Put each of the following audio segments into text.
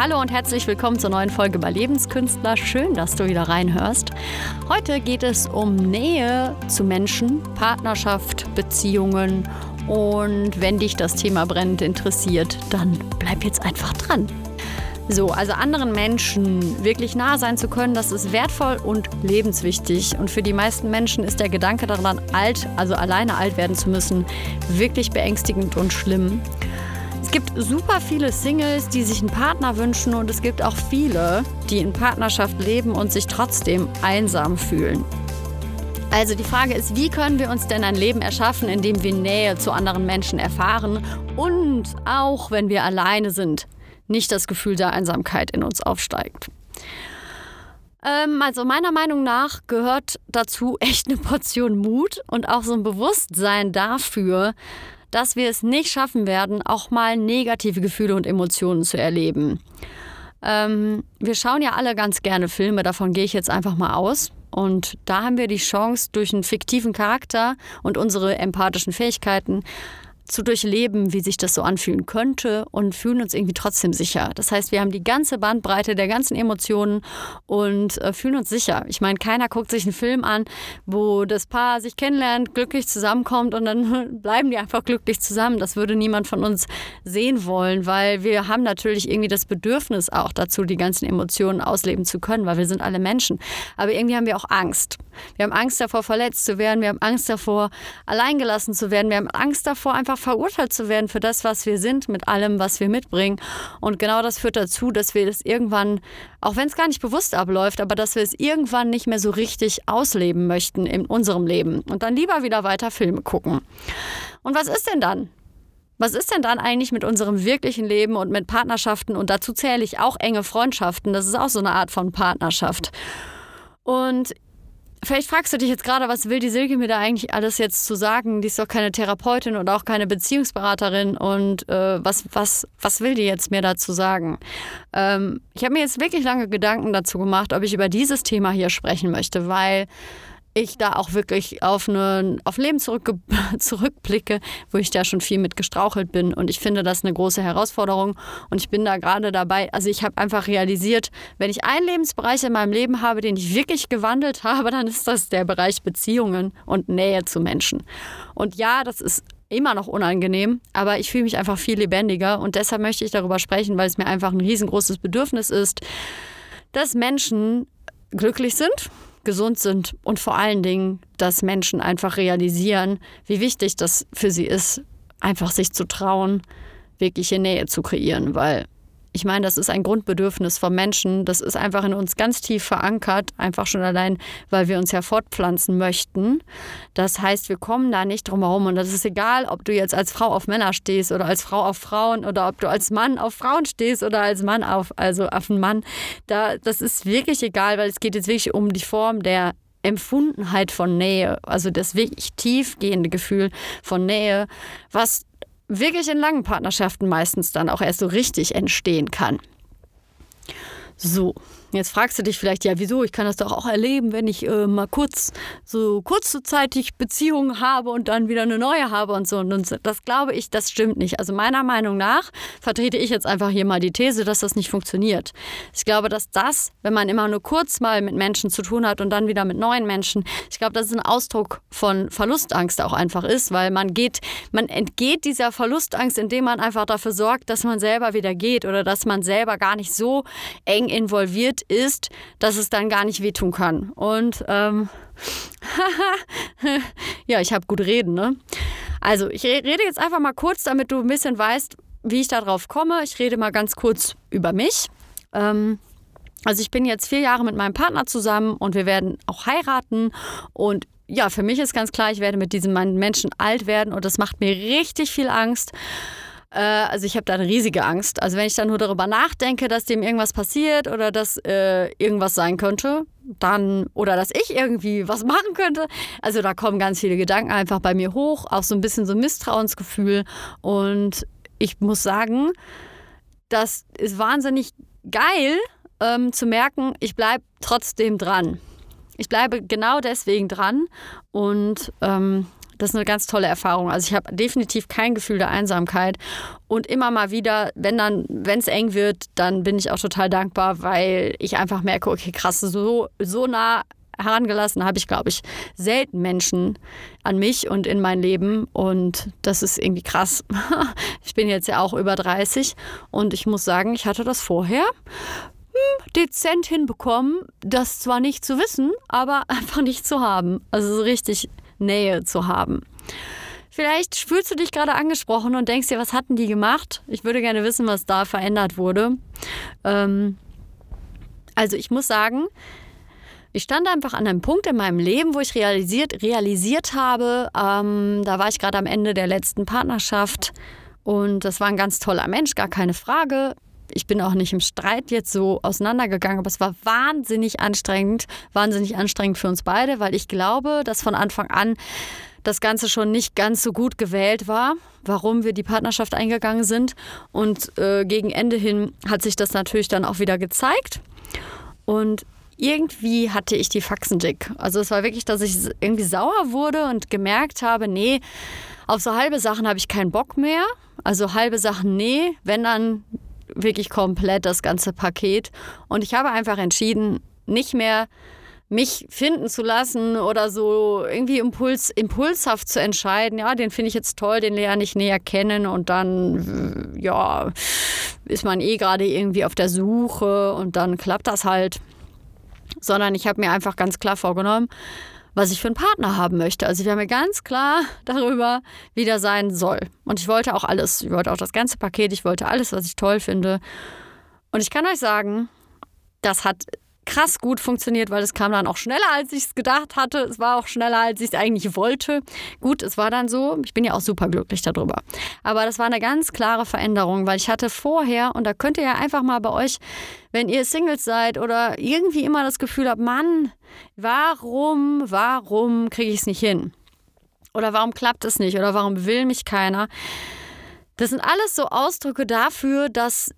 Hallo und herzlich willkommen zur neuen Folge bei Lebenskünstler. Schön, dass du wieder reinhörst. Heute geht es um Nähe zu Menschen, Partnerschaft, Beziehungen. Und wenn dich das Thema brennend interessiert, dann bleib jetzt einfach dran. So, also anderen Menschen wirklich nah sein zu können, das ist wertvoll und lebenswichtig. Und für die meisten Menschen ist der Gedanke daran, alt, also alleine alt werden zu müssen, wirklich beängstigend und schlimm. Es gibt super viele Singles, die sich einen Partner wünschen und es gibt auch viele, die in Partnerschaft leben und sich trotzdem einsam fühlen. Also die Frage ist, wie können wir uns denn ein Leben erschaffen, in dem wir Nähe zu anderen Menschen erfahren und auch wenn wir alleine sind, nicht das Gefühl der Einsamkeit in uns aufsteigt. Ähm, also meiner Meinung nach gehört dazu echt eine Portion Mut und auch so ein Bewusstsein dafür, dass wir es nicht schaffen werden, auch mal negative Gefühle und Emotionen zu erleben. Ähm, wir schauen ja alle ganz gerne Filme, davon gehe ich jetzt einfach mal aus. Und da haben wir die Chance, durch einen fiktiven Charakter und unsere empathischen Fähigkeiten zu durchleben, wie sich das so anfühlen könnte und fühlen uns irgendwie trotzdem sicher. Das heißt, wir haben die ganze Bandbreite der ganzen Emotionen und äh, fühlen uns sicher. Ich meine, keiner guckt sich einen Film an, wo das Paar sich kennenlernt, glücklich zusammenkommt und dann bleiben die einfach glücklich zusammen. Das würde niemand von uns sehen wollen, weil wir haben natürlich irgendwie das Bedürfnis auch dazu, die ganzen Emotionen ausleben zu können, weil wir sind alle Menschen. Aber irgendwie haben wir auch Angst. Wir haben Angst davor, verletzt zu werden. Wir haben Angst davor, alleingelassen zu werden. Wir haben Angst davor, einfach verurteilt zu werden für das, was wir sind, mit allem, was wir mitbringen. Und genau das führt dazu, dass wir das irgendwann, auch wenn es gar nicht bewusst abläuft, aber dass wir es irgendwann nicht mehr so richtig ausleben möchten in unserem Leben und dann lieber wieder weiter Filme gucken. Und was ist denn dann? Was ist denn dann eigentlich mit unserem wirklichen Leben und mit Partnerschaften? Und dazu zähle ich auch enge Freundschaften. Das ist auch so eine Art von Partnerschaft. Und Vielleicht fragst du dich jetzt gerade, was will die Silke mir da eigentlich alles jetzt zu sagen? Die ist doch keine Therapeutin und auch keine Beziehungsberaterin. Und äh, was, was, was will die jetzt mir dazu sagen? Ähm, ich habe mir jetzt wirklich lange Gedanken dazu gemacht, ob ich über dieses Thema hier sprechen möchte, weil ich da auch wirklich auf, eine, auf Leben zurück, zurückblicke, wo ich da schon viel mit gestrauchelt bin. Und ich finde das eine große Herausforderung. Und ich bin da gerade dabei, also ich habe einfach realisiert, wenn ich einen Lebensbereich in meinem Leben habe, den ich wirklich gewandelt habe, dann ist das der Bereich Beziehungen und Nähe zu Menschen. Und ja, das ist immer noch unangenehm, aber ich fühle mich einfach viel lebendiger und deshalb möchte ich darüber sprechen, weil es mir einfach ein riesengroßes Bedürfnis ist, dass Menschen glücklich sind gesund sind und vor allen Dingen, dass Menschen einfach realisieren, wie wichtig das für sie ist, einfach sich zu trauen, wirkliche Nähe zu kreieren, weil ich meine, das ist ein Grundbedürfnis von Menschen. Das ist einfach in uns ganz tief verankert, einfach schon allein, weil wir uns ja fortpflanzen möchten. Das heißt, wir kommen da nicht drum herum. Und das ist egal, ob du jetzt als Frau auf Männer stehst oder als Frau auf Frauen oder ob du als Mann auf Frauen stehst oder als Mann auf, also auf einen Mann. Da, das ist wirklich egal, weil es geht jetzt wirklich um die Form der Empfundenheit von Nähe, also das wirklich tiefgehende Gefühl von Nähe, was wirklich in langen Partnerschaften meistens dann auch erst so richtig entstehen kann. So, Jetzt fragst du dich vielleicht, ja, wieso? Ich kann das doch auch erleben, wenn ich äh, mal kurz so kurzzeitig Beziehungen habe und dann wieder eine neue habe und so. Und das glaube ich, das stimmt nicht. Also meiner Meinung nach vertrete ich jetzt einfach hier mal die These, dass das nicht funktioniert. Ich glaube, dass das, wenn man immer nur kurz mal mit Menschen zu tun hat und dann wieder mit neuen Menschen, ich glaube, dass es ein Ausdruck von Verlustangst auch einfach ist, weil man geht, man entgeht dieser Verlustangst, indem man einfach dafür sorgt, dass man selber wieder geht oder dass man selber gar nicht so eng involviert ist, dass es dann gar nicht wehtun kann. Und ähm, ja, ich habe gut reden, ne? Also, ich rede jetzt einfach mal kurz, damit du ein bisschen weißt, wie ich darauf komme. Ich rede mal ganz kurz über mich. Ähm, also ich bin jetzt vier Jahre mit meinem Partner zusammen und wir werden auch heiraten. Und ja, für mich ist ganz klar, ich werde mit diesem Menschen alt werden und das macht mir richtig viel Angst. Äh, also ich habe da eine riesige Angst. Also wenn ich dann nur darüber nachdenke, dass dem irgendwas passiert oder dass äh, irgendwas sein könnte, dann oder dass ich irgendwie was machen könnte. Also da kommen ganz viele Gedanken einfach bei mir hoch, auch so ein bisschen so Misstrauensgefühl. Und ich muss sagen, das ist wahnsinnig geil ähm, zu merken, ich bleibe trotzdem dran. Ich bleibe genau deswegen dran und ähm, das ist eine ganz tolle Erfahrung. Also ich habe definitiv kein Gefühl der Einsamkeit und immer mal wieder, wenn dann, wenn es eng wird, dann bin ich auch total dankbar, weil ich einfach merke, okay, krass, so so nah herangelassen habe ich, glaube ich, selten Menschen an mich und in mein Leben. Und das ist irgendwie krass. Ich bin jetzt ja auch über 30 und ich muss sagen, ich hatte das vorher hm, dezent hinbekommen, das zwar nicht zu wissen, aber einfach nicht zu haben. Also so richtig Nähe zu haben. Vielleicht fühlst du dich gerade angesprochen und denkst dir, was hatten die gemacht? Ich würde gerne wissen, was da verändert wurde. Ähm, also ich muss sagen, ich stand einfach an einem Punkt in meinem Leben, wo ich realisiert, realisiert habe, ähm, da war ich gerade am Ende der letzten Partnerschaft und das war ein ganz toller Mensch, gar keine Frage. Ich bin auch nicht im Streit jetzt so auseinandergegangen, aber es war wahnsinnig anstrengend, wahnsinnig anstrengend für uns beide, weil ich glaube, dass von Anfang an das Ganze schon nicht ganz so gut gewählt war, warum wir die Partnerschaft eingegangen sind. Und äh, gegen Ende hin hat sich das natürlich dann auch wieder gezeigt. Und irgendwie hatte ich die Faxen dick. Also es war wirklich, dass ich irgendwie sauer wurde und gemerkt habe, nee, auf so halbe Sachen habe ich keinen Bock mehr. Also halbe Sachen, nee, wenn dann wirklich komplett das ganze Paket. Und ich habe einfach entschieden, nicht mehr mich finden zu lassen oder so irgendwie Impuls, impulshaft zu entscheiden, ja, den finde ich jetzt toll, den lerne ich näher kennen und dann, ja, ist man eh gerade irgendwie auf der Suche und dann klappt das halt sondern ich habe mir einfach ganz klar vorgenommen, was ich für einen Partner haben möchte. Also ich war mir ganz klar darüber, wie der sein soll. Und ich wollte auch alles. Ich wollte auch das ganze Paket. Ich wollte alles, was ich toll finde. Und ich kann euch sagen, das hat krass gut funktioniert, weil es kam dann auch schneller, als ich es gedacht hatte. Es war auch schneller, als ich es eigentlich wollte. Gut, es war dann so. Ich bin ja auch super glücklich darüber. Aber das war eine ganz klare Veränderung, weil ich hatte vorher, und da könnt ihr ja einfach mal bei euch, wenn ihr Singles seid oder irgendwie immer das Gefühl habt, Mann, warum, warum kriege ich es nicht hin? Oder warum klappt es nicht? Oder warum will mich keiner? Das sind alles so Ausdrücke dafür, dass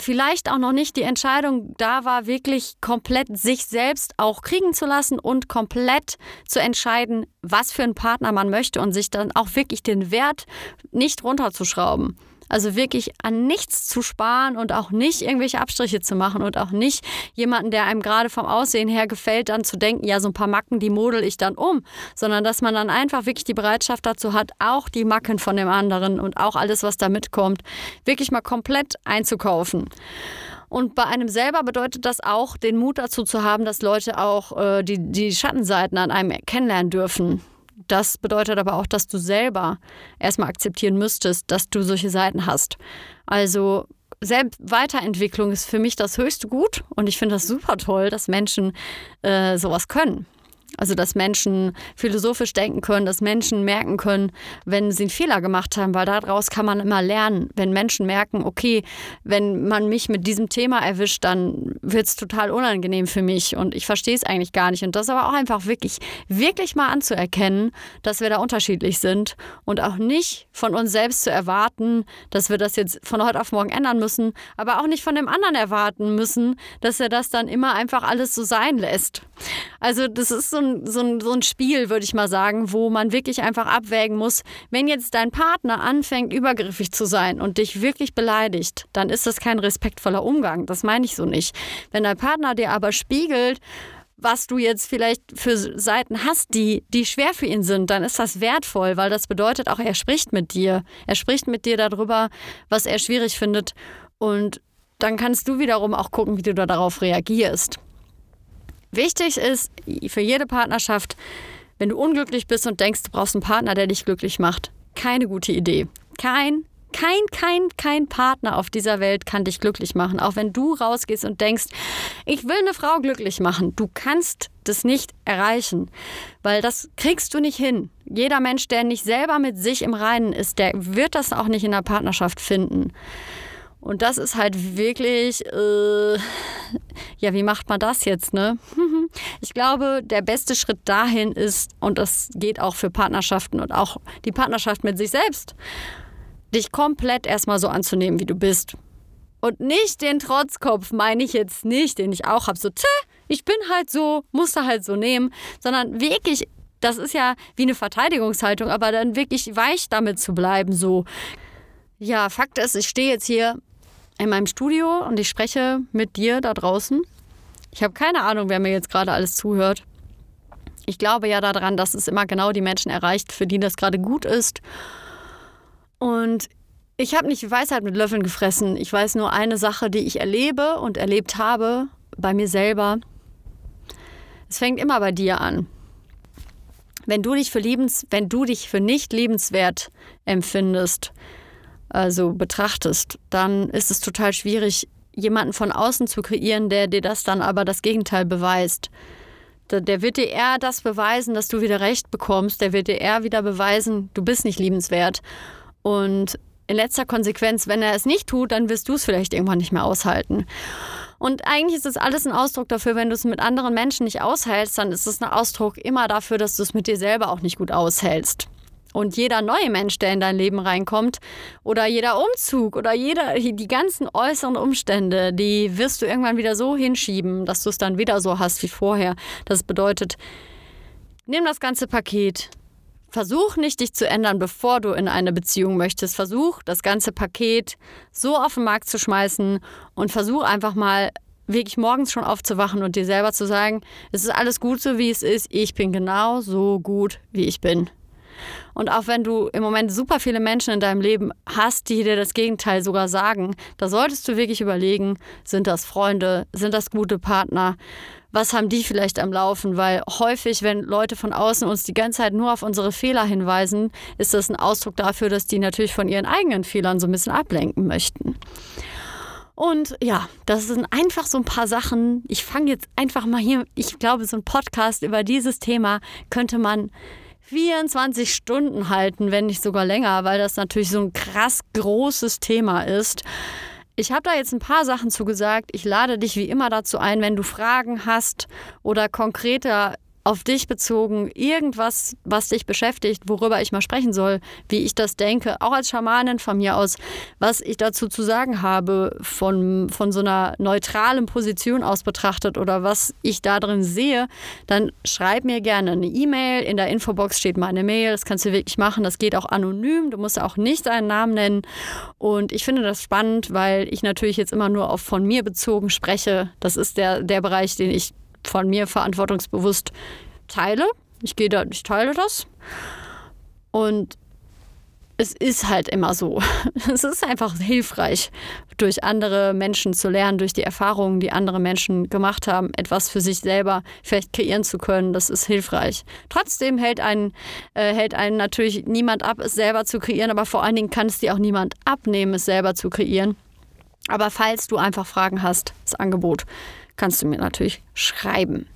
vielleicht auch noch nicht die Entscheidung da war, wirklich komplett sich selbst auch kriegen zu lassen und komplett zu entscheiden, was für einen Partner man möchte und sich dann auch wirklich den Wert nicht runterzuschrauben. Also wirklich an nichts zu sparen und auch nicht irgendwelche Abstriche zu machen und auch nicht jemanden, der einem gerade vom Aussehen her gefällt, dann zu denken, ja, so ein paar Macken, die model ich dann um, sondern dass man dann einfach wirklich die Bereitschaft dazu hat, auch die Macken von dem anderen und auch alles, was da mitkommt, wirklich mal komplett einzukaufen. Und bei einem selber bedeutet das auch, den Mut dazu zu haben, dass Leute auch äh, die, die Schattenseiten an einem kennenlernen dürfen. Das bedeutet aber auch, dass du selber erstmal akzeptieren müsstest, dass du solche Seiten hast. Also selbst Weiterentwicklung ist für mich das höchste Gut und ich finde das super toll, dass Menschen äh, sowas können. Also, dass Menschen philosophisch denken können, dass Menschen merken können, wenn sie einen Fehler gemacht haben, weil daraus kann man immer lernen. Wenn Menschen merken, okay, wenn man mich mit diesem Thema erwischt, dann wird es total unangenehm für mich und ich verstehe es eigentlich gar nicht. Und das aber auch einfach wirklich, wirklich mal anzuerkennen, dass wir da unterschiedlich sind und auch nicht von uns selbst zu erwarten, dass wir das jetzt von heute auf morgen ändern müssen, aber auch nicht von dem anderen erwarten müssen, dass er das dann immer einfach alles so sein lässt. Also, das ist so ein, so ein, so ein Spiel, würde ich mal sagen, wo man wirklich einfach abwägen muss, wenn jetzt dein Partner anfängt, übergriffig zu sein und dich wirklich beleidigt, dann ist das kein respektvoller Umgang. Das meine ich so nicht. Wenn dein Partner dir aber spiegelt, was du jetzt vielleicht für Seiten hast, die, die schwer für ihn sind, dann ist das wertvoll, weil das bedeutet auch, er spricht mit dir. Er spricht mit dir darüber, was er schwierig findet. Und dann kannst du wiederum auch gucken, wie du da darauf reagierst. Wichtig ist für jede Partnerschaft, wenn du unglücklich bist und denkst, du brauchst einen Partner, der dich glücklich macht, keine gute Idee. Kein, kein, kein, kein Partner auf dieser Welt kann dich glücklich machen. Auch wenn du rausgehst und denkst, ich will eine Frau glücklich machen. Du kannst das nicht erreichen, weil das kriegst du nicht hin. Jeder Mensch, der nicht selber mit sich im Reinen ist, der wird das auch nicht in der Partnerschaft finden. Und das ist halt wirklich, äh, ja, wie macht man das jetzt, ne? Ich glaube, der beste Schritt dahin ist, und das geht auch für Partnerschaften und auch die Partnerschaft mit sich selbst, dich komplett erstmal so anzunehmen, wie du bist. Und nicht den Trotzkopf, meine ich jetzt nicht, den ich auch habe, so, tschä, ich bin halt so, musste halt so nehmen, sondern wirklich das ist ja wie eine Verteidigungshaltung, aber dann wirklich weich damit zu bleiben, so. Ja, Fakt ist, ich stehe jetzt hier in meinem Studio und ich spreche mit dir da draußen. Ich habe keine Ahnung, wer mir jetzt gerade alles zuhört. Ich glaube ja daran, dass es immer genau die Menschen erreicht, für die das gerade gut ist. Und ich habe nicht Weisheit mit Löffeln gefressen. Ich weiß nur eine Sache, die ich erlebe und erlebt habe bei mir selber. Es fängt immer bei dir an. Wenn du dich für liebens, wenn du dich für nicht liebenswert empfindest, also betrachtest, dann ist es total schwierig, jemanden von außen zu kreieren, der dir das dann aber das Gegenteil beweist. Der wird dir eher das beweisen, dass du wieder recht bekommst. Der wird dir eher wieder beweisen, du bist nicht liebenswert. Und in letzter Konsequenz, wenn er es nicht tut, dann wirst du es vielleicht irgendwann nicht mehr aushalten. Und eigentlich ist es alles ein Ausdruck dafür, wenn du es mit anderen Menschen nicht aushältst, dann ist es ein Ausdruck immer dafür, dass du es mit dir selber auch nicht gut aushältst. Und jeder neue Mensch, der in dein Leben reinkommt, oder jeder Umzug oder jeder, die ganzen äußeren Umstände, die wirst du irgendwann wieder so hinschieben, dass du es dann wieder so hast wie vorher. Das bedeutet, nimm das ganze Paket, Versuch nicht, dich zu ändern, bevor du in eine Beziehung möchtest. Versuch, das ganze Paket so auf den Markt zu schmeißen und versuch einfach mal wirklich morgens schon aufzuwachen und dir selber zu sagen, es ist alles gut so, wie es ist. Ich bin genau so gut, wie ich bin. Und auch wenn du im Moment super viele Menschen in deinem Leben hast, die dir das Gegenteil sogar sagen, da solltest du wirklich überlegen, sind das Freunde, sind das gute Partner? was haben die vielleicht am Laufen? Weil häufig, wenn Leute von außen uns die ganze Zeit nur auf unsere Fehler hinweisen, ist das ein Ausdruck dafür, dass die natürlich von ihren eigenen Fehlern so ein bisschen ablenken möchten. Und ja, das sind einfach so ein paar Sachen. Ich fange jetzt einfach mal hier, ich glaube, so ein Podcast über dieses Thema könnte man 24 Stunden halten, wenn nicht sogar länger, weil das natürlich so ein krass großes Thema ist. Ich habe da jetzt ein paar Sachen zugesagt. Ich lade dich wie immer dazu ein, wenn du Fragen hast oder konkreter auf dich bezogen, irgendwas, was dich beschäftigt, worüber ich mal sprechen soll, wie ich das denke, auch als Schamanin von mir aus, was ich dazu zu sagen habe, von, von so einer neutralen Position aus betrachtet oder was ich da drin sehe, dann schreib mir gerne eine E-Mail. In der Infobox steht meine Mail. Das kannst du wirklich machen. Das geht auch anonym. Du musst auch nicht deinen Namen nennen. Und ich finde das spannend, weil ich natürlich jetzt immer nur auf von mir bezogen spreche. Das ist der, der Bereich, den ich von mir verantwortungsbewusst teile. Ich gehe da, ich teile das. Und es ist halt immer so. Es ist einfach hilfreich, durch andere Menschen zu lernen, durch die Erfahrungen, die andere Menschen gemacht haben, etwas für sich selber vielleicht kreieren zu können. Das ist hilfreich. Trotzdem hält einen, äh, hält einen natürlich niemand ab, es selber zu kreieren, aber vor allen Dingen kann es dir auch niemand abnehmen, es selber zu kreieren. Aber falls du einfach Fragen hast, das Angebot kannst du mir natürlich schreiben.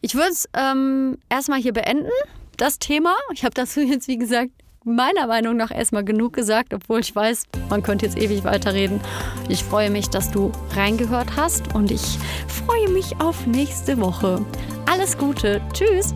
Ich würde es ähm, erstmal hier beenden, das Thema. Ich habe dazu jetzt, wie gesagt, meiner Meinung nach erstmal genug gesagt, obwohl ich weiß, man könnte jetzt ewig weiterreden. Ich freue mich, dass du reingehört hast und ich freue mich auf nächste Woche. Alles Gute. Tschüss.